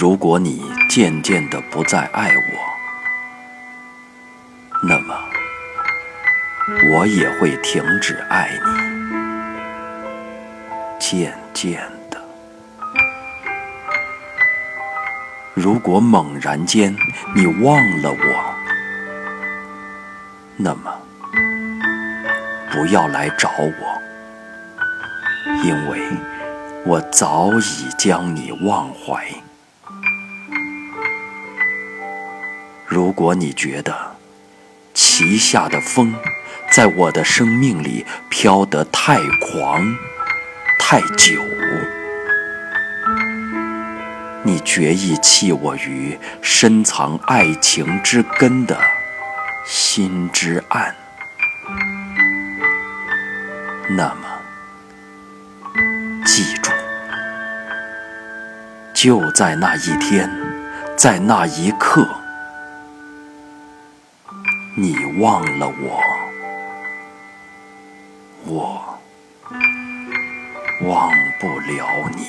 如果你渐渐的不再爱我，那么我也会停止爱你，渐渐的。如果猛然间你忘了我，那么不要来找我，因为我早已将你忘怀。如果你觉得旗下的风在我的生命里飘得太狂、太久，你决意弃我于深藏爱情之根的心之岸，那么记住，就在那一天，在那一刻。你忘了我，我忘不了你。